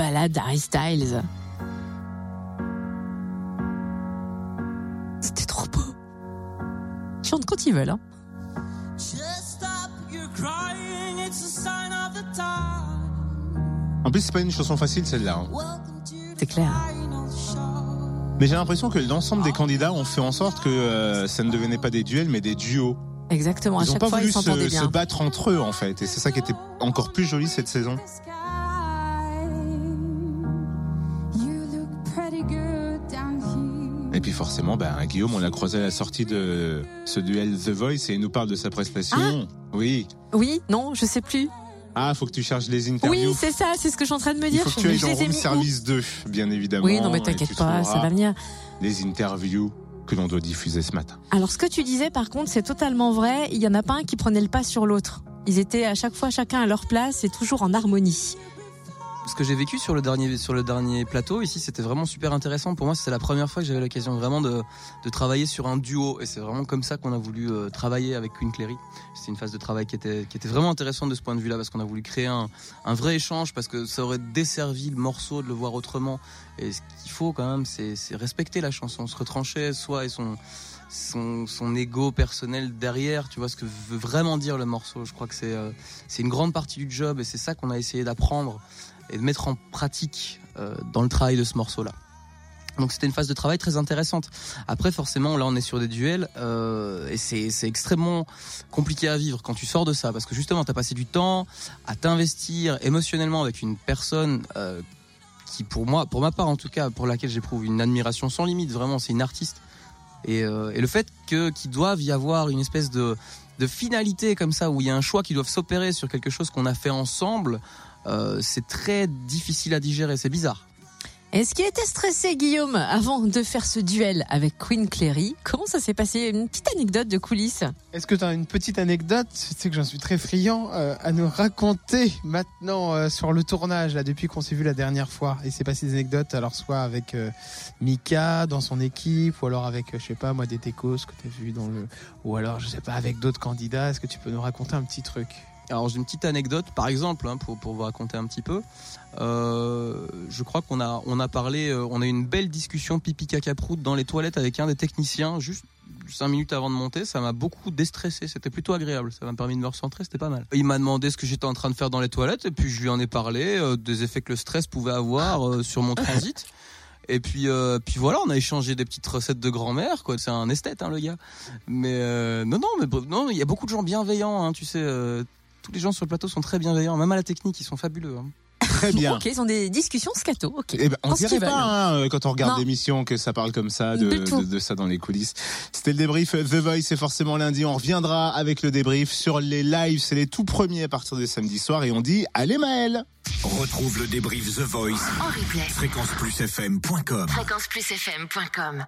balade d'Harry Styles. C'était trop beau. Ils chantent quand ils veulent. Hein. En plus, c'est pas une chanson facile celle-là. hein. C'est clair. Mais j'ai l'impression que l'ensemble des candidats ont fait en sorte que euh, ça ne devenait pas des duels, mais des duos. Exactement. À Ils chaque pas fois, voulu ils se, se battre entre eux, en fait. Et c'est ça qui était encore plus joli cette saison. Et puis forcément, ben, Guillaume, on l'a croisé à la sortie de ce duel The Voice et il nous parle de sa prestation. oui. Oui, non, je sais plus. Ah, faut que tu charges les interviews. Oui, c'est ça, c'est ce que je suis en train de me il dire. faut que tu ailles dans Room Service 2, bien évidemment. Oui, non, mais t'inquiète pas, ça va venir. Les interviews que l'on doit diffuser ce matin. Alors, ce que tu disais, par contre, c'est totalement vrai. Il y en a pas un qui prenait le pas sur l'autre. Ils étaient à chaque fois chacun à leur place et toujours en harmonie. Ce que j'ai vécu sur le dernier sur le dernier plateau ici, c'était vraiment super intéressant. Pour moi, c'était la première fois que j'avais l'occasion vraiment de, de travailler sur un duo, et c'est vraiment comme ça qu'on a voulu euh, travailler avec Queen Clary. C'était une phase de travail qui était qui était vraiment intéressante de ce point de vue-là, parce qu'on a voulu créer un, un vrai échange, parce que ça aurait desservi le morceau de le voir autrement. Et ce qu'il faut quand même, c'est respecter la chanson, se retrancher soi et son son, son ego personnel derrière, tu vois ce que veut vraiment dire le morceau. Je crois que c'est euh, c'est une grande partie du job et c'est ça qu'on a essayé d'apprendre et de mettre en pratique euh, dans le travail de ce morceau-là. Donc c'était une phase de travail très intéressante. Après forcément là on est sur des duels euh, et c'est extrêmement compliqué à vivre quand tu sors de ça parce que justement tu as passé du temps à t'investir émotionnellement avec une personne euh, qui pour moi pour ma part en tout cas pour laquelle j'éprouve une admiration sans limite vraiment c'est une artiste et, euh, et le fait qu'il doive y avoir une espèce de de finalité comme ça où il y a un choix qui doivent s'opérer sur quelque chose qu'on a fait ensemble euh, c'est très difficile à digérer, c'est bizarre. Est-ce qu'il était stressé, Guillaume, avant de faire ce duel avec Queen Clary Comment ça s'est passé? Une petite anecdote de coulisses. Est-ce que tu as une petite anecdote? Tu sais que j'en suis très friand euh, à nous raconter maintenant euh, sur le tournage, là, depuis qu'on s'est vu la dernière fois. Et c'est passé des anecdotes, alors soit avec euh, Mika dans son équipe, ou alors avec, je sais pas, moi, des techos que tu as vu dans le. Ou alors, je sais pas, avec d'autres candidats. Est-ce que tu peux nous raconter un petit truc? Alors j'ai une petite anecdote, par exemple, hein, pour, pour vous raconter un petit peu. Euh, je crois qu'on a, on a parlé, euh, on a eu une belle discussion pipi caca prout dans les toilettes avec un des techniciens, juste cinq minutes avant de monter. Ça m'a beaucoup déstressé, c'était plutôt agréable. Ça m'a permis de me recentrer, c'était pas mal. Il m'a demandé ce que j'étais en train de faire dans les toilettes, et puis je lui en ai parlé euh, des effets que le stress pouvait avoir sur mon transit. Et puis, puis voilà, on a échangé des petites recettes de grand-mère, quoi. C'est un esthète, hein, le gars. Mais non, non, mais non, il y a beaucoup de gens bienveillants, hein, tu sais. Tous les gens sur le plateau sont très bienveillants, même à la technique, ils sont fabuleux. hein. Très bien. Ok, ils ont des discussions scato. Ok. Eh ben, on dirait pas hein, quand on regarde l'émission que ça parle comme ça de, ça dans les coulisses. C'était le débrief The Voice, c'est forcément lundi. On reviendra avec le débrief sur les lives. C'est les tout premiers à partir de samedi soir et on dit allez Maël. Retrouve le débrief The Voice. En replay. Fréquenceplusfm.com. Fréquenceplusfm.com.